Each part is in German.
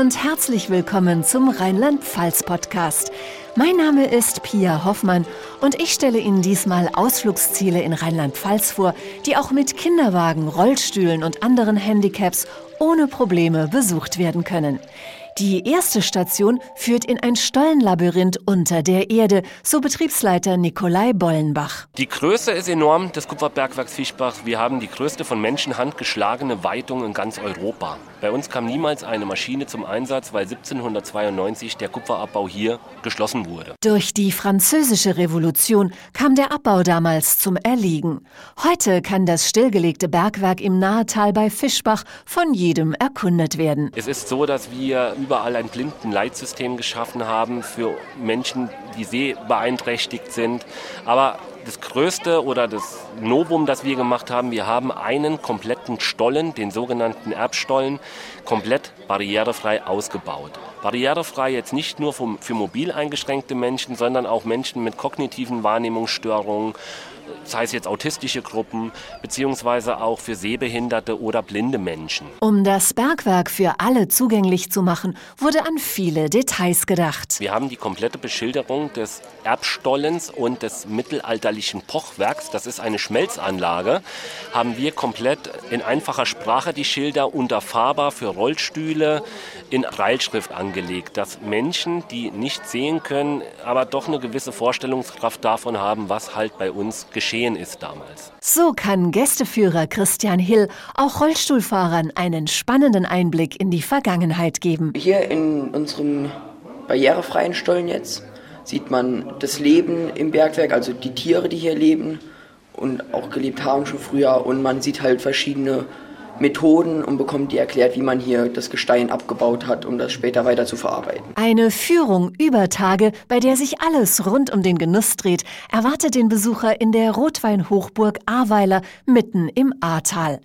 und herzlich willkommen zum Rheinland-Pfalz-Podcast. Mein Name ist Pia Hoffmann und ich stelle Ihnen diesmal Ausflugsziele in Rheinland-Pfalz vor, die auch mit Kinderwagen, Rollstühlen und anderen Handicaps ohne Probleme besucht werden können. Die erste Station führt in ein Stollenlabyrinth unter der Erde, so Betriebsleiter Nikolai Bollenbach. Die Größe ist enorm des Kupferbergwerks Fischbach. Wir haben die größte von Menschenhand geschlagene Weitung in ganz Europa. Bei uns kam niemals eine Maschine zum Einsatz, weil 1792 der Kupferabbau hier geschlossen wurde. Durch die französische Revolution kam der Abbau damals zum Erliegen. Heute kann das stillgelegte Bergwerk im Nahetal bei Fischbach von jedem erkundet werden. Es ist so, dass wir überall ein Blindenleitsystem geschaffen haben für Menschen, die sehbeeinträchtigt sind. Aber das Größte oder das Novum, das wir gemacht haben, wir haben einen kompletten Stollen, den sogenannten Erbstollen, komplett barrierefrei ausgebaut. Barrierefrei jetzt nicht nur für mobil eingeschränkte Menschen, sondern auch Menschen mit kognitiven Wahrnehmungsstörungen sei es jetzt autistische Gruppen, beziehungsweise auch für sehbehinderte oder blinde Menschen. Um das Bergwerk für alle zugänglich zu machen, wurde an viele Details gedacht. Wir haben die komplette Beschilderung des Erbstollens und des mittelalterlichen Pochwerks, das ist eine Schmelzanlage, haben wir komplett in einfacher Sprache die Schilder unterfahrbar für Rollstühle in Breilschrift angelegt, dass Menschen, die nicht sehen können, aber doch eine gewisse Vorstellungskraft davon haben, was halt bei uns geschieht geschehen ist damals. So kann Gästeführer Christian Hill auch Rollstuhlfahrern einen spannenden Einblick in die Vergangenheit geben. Hier in unserem barrierefreien Stollen jetzt sieht man das Leben im Bergwerk, also die Tiere, die hier leben und auch gelebt haben schon früher. Und man sieht halt verschiedene Methoden und bekommt die erklärt, wie man hier das Gestein abgebaut hat, um das später weiter zu verarbeiten. Eine Führung über Tage, bei der sich alles rund um den Genuss dreht, erwartet den Besucher in der Rotweinhochburg Ahrweiler mitten im Ahrtal.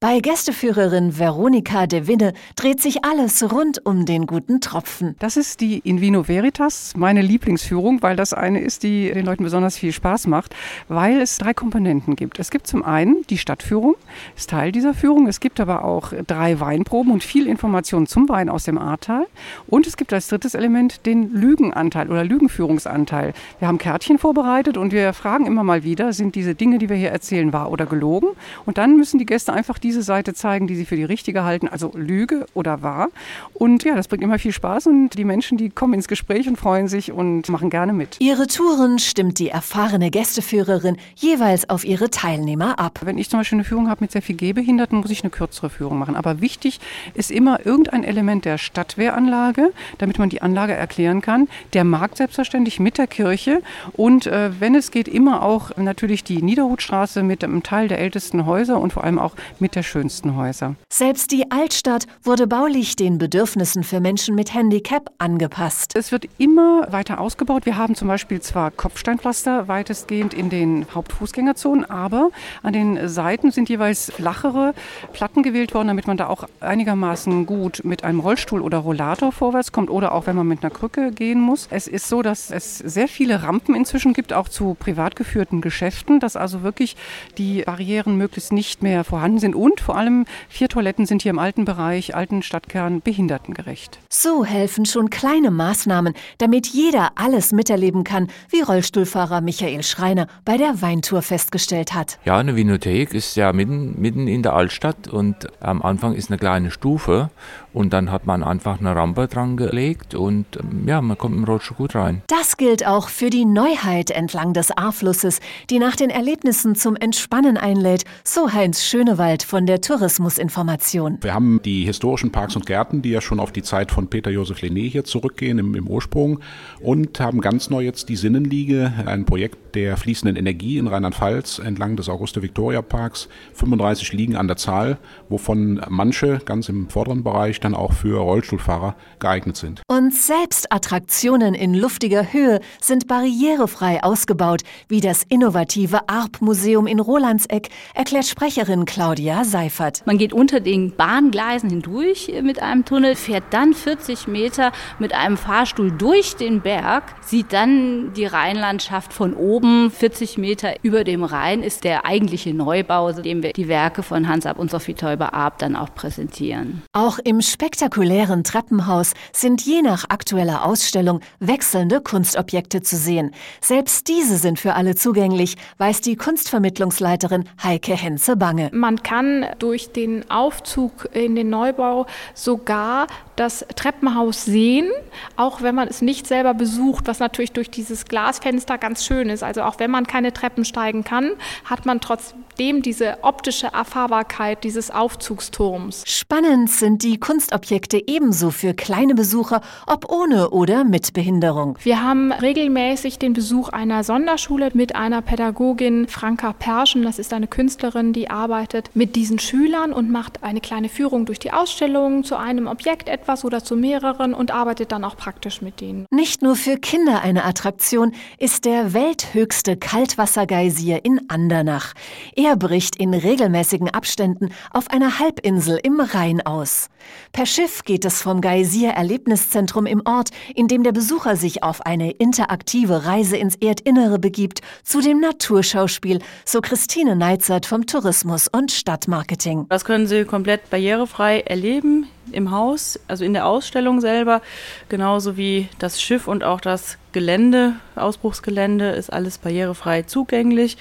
Bei Gästeführerin Veronika de Winne dreht sich alles rund um den guten Tropfen. Das ist die In Vino Veritas, meine Lieblingsführung, weil das eine ist, die den Leuten besonders viel Spaß macht, weil es drei Komponenten gibt. Es gibt zum einen die Stadtführung, ist Teil dieser Führung. Es gibt aber auch drei Weinproben und viel Information zum Wein aus dem Ahrtal. Und es gibt als drittes Element den Lügenanteil oder Lügenführungsanteil. Wir haben Kärtchen vorbereitet und wir fragen immer mal wieder, sind diese Dinge, die wir hier erzählen, wahr oder gelogen? Und dann müssen die Gäste einfach diese Seite zeigen, die sie für die richtige halten, also Lüge oder wahr. Und ja, das bringt immer viel Spaß und die Menschen, die kommen ins Gespräch und freuen sich und machen gerne mit. Ihre Touren stimmt die erfahrene Gästeführerin jeweils auf ihre Teilnehmer ab. Wenn ich zum Beispiel eine Führung habe mit sehr viel Gehbehinderten, muss ich eine kürzere Führung machen. Aber wichtig ist immer irgendein Element der Stadtwehranlage, damit man die Anlage erklären kann. Der Markt selbstverständlich mit der Kirche und äh, wenn es geht, immer auch natürlich die Niederhutstraße mit einem Teil der ältesten Häuser und vor allem auch mit der schönsten Häuser. Selbst die Altstadt wurde baulich den Bedürfnissen für Menschen mit Handicap angepasst. Es wird immer weiter ausgebaut. Wir haben zum Beispiel zwar Kopfsteinpflaster weitestgehend in den Hauptfußgängerzonen, aber an den Seiten sind jeweils flachere Platten gewählt worden, damit man da auch einigermaßen gut mit einem Rollstuhl oder Rollator vorwärts kommt oder auch wenn man mit einer Krücke gehen muss. Es ist so, dass es sehr viele Rampen inzwischen gibt, auch zu privat geführten Geschäften, dass also wirklich die Barrieren möglichst nicht mehr vorhanden sind und vor allem vier Toiletten sind hier im alten Bereich, alten Stadtkern behindertengerecht. So helfen schon kleine Maßnahmen, damit jeder alles miterleben kann, wie Rollstuhlfahrer Michael Schreiner bei der Weintour festgestellt hat. Ja, eine Vinothek ist ja mitten, mitten in der Altstadt und am Anfang ist eine kleine Stufe und dann hat man einfach eine Rampe dran gelegt und ja, man kommt im Rollstuhl gut rein. Das gilt auch für die Neuheit entlang des Ahrflusses, die nach den Erlebnissen zum Entspannen einlädt, so Heinz Schönewald von der Tourismusinformation. Wir haben die historischen Parks und Gärten, die ja schon auf die Zeit von Peter Josef Lené hier zurückgehen im, im Ursprung und haben ganz neu jetzt die Sinnenliege, ein Projekt der fließenden Energie in Rheinland-Pfalz entlang des Auguste-Victoria-Parks, 35 Liegen an der Zahl, wovon manche ganz im vorderen Bereich dann auch für Rollstuhlfahrer geeignet sind. Und selbst Attraktionen in luftiger Höhe sind barrierefrei ausgebaut, wie das innovative ARP-Museum in Rolandseck, erklärt Sprecherin Claudia Seifert. Man geht unter den Bahngleisen hindurch mit einem Tunnel, fährt dann 40 Meter mit einem Fahrstuhl durch den Berg, sieht dann die Rheinlandschaft von oben. 40 Meter über dem Rhein ist der eigentliche Neubau, dem wir die Werke von Hans Ab und Sophie Teuber-Arp dann auch präsentieren. Auch im spektakulären Treppenhaus sind je nach aktueller Ausstellung wechselnde Kunstobjekte zu sehen. Selbst diese sind für alle zugänglich, weiß die Kunstvermittlungsleiterin Heike Henze-Bange. Man kann durch den Aufzug in den Neubau sogar das Treppenhaus sehen, auch wenn man es nicht selber besucht, was natürlich durch dieses Glasfenster ganz schön ist. Also auch wenn man keine Treppen steigen kann, hat man trotzdem diese optische Erfahrbarkeit dieses Aufzugsturms. Spannend sind die Kunstobjekte ebenso für kleine Besucher, ob ohne oder mit Behinderung. Wir haben regelmäßig den Besuch einer Sonderschule mit einer Pädagogin, Franka Perschen. Das ist eine Künstlerin, die arbeitet mit diesen Schülern und macht eine kleine Führung durch die Ausstellung zu einem Objekt etwas oder zu mehreren und arbeitet dann auch praktisch mit denen. Nicht nur für Kinder eine Attraktion ist der welthöchste Kaltwassergeysir in Andernach. Er bricht in regelmäßigen Abständen auf einer Halbinsel im Rhein aus. Per Schiff geht es vom Geysir-Erlebniszentrum im Ort, in dem der Besucher sich auf eine interaktive Reise ins Erdinnere begibt, zu dem Naturschauspiel, so Christine Neizert vom Tourismus und Stadtmarketing. Das können Sie komplett barrierefrei erleben im Haus, also in der Ausstellung selber, genauso wie das Schiff und auch das Gelände, Ausbruchsgelände, ist alles barrierefrei zugänglich.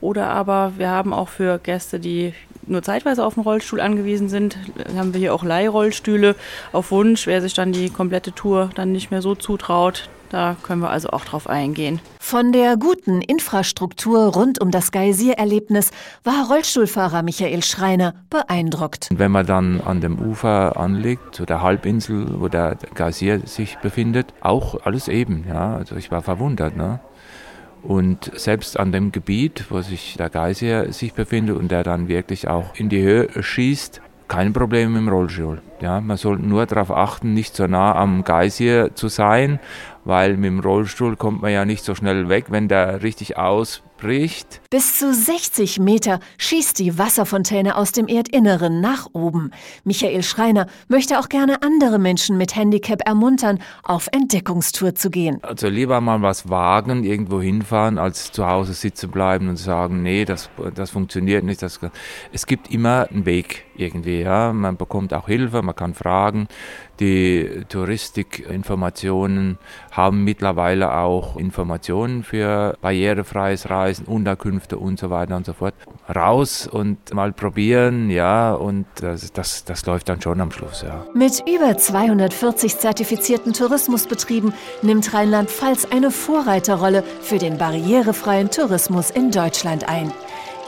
Oder aber wir haben auch für Gäste, die nur zeitweise auf den Rollstuhl angewiesen sind, haben wir hier auch Leihrollstühle auf Wunsch, wer sich dann die komplette Tour dann nicht mehr so zutraut. Da können wir also auch drauf eingehen. Von der guten Infrastruktur rund um das Geysir-Erlebnis war Rollstuhlfahrer Michael Schreiner beeindruckt. Wenn man dann an dem Ufer anliegt, zu der Halbinsel, wo der Geysir sich befindet, auch alles eben. Ja, also ich war verwundert. Ne? Und selbst an dem Gebiet, wo sich der Geysir sich befindet und der dann wirklich auch in die Höhe schießt, kein Problem mit dem Rollstuhl. Ja, man sollte nur darauf achten, nicht so nah am Geysir zu sein, weil mit dem Rollstuhl kommt man ja nicht so schnell weg, wenn der richtig ausbricht. Bis zu 60 Meter schießt die Wasserfontäne aus dem Erdinneren nach oben. Michael Schreiner möchte auch gerne andere Menschen mit Handicap ermuntern, auf Entdeckungstour zu gehen. Also lieber mal was wagen, irgendwo hinfahren, als zu Hause sitzen bleiben und sagen, nee, das, das funktioniert nicht. Das, es gibt immer einen Weg irgendwie. Ja. Man bekommt auch Hilfe, man kann fragen. Die Touristikinformationen haben mittlerweile auch Informationen für barrierefreies Reisen, Unterkünfte und so weiter und so fort. Raus und mal probieren, ja, und das, das, das läuft dann schon am Schluss, ja. Mit über 240 zertifizierten Tourismusbetrieben nimmt Rheinland-Pfalz eine Vorreiterrolle für den barrierefreien Tourismus in Deutschland ein.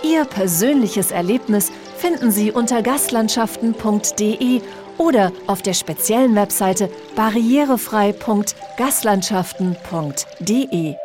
Ihr persönliches Erlebnis finden Sie unter gastlandschaften.de oder auf der speziellen Webseite barrierefrei.gastlandschaften.de.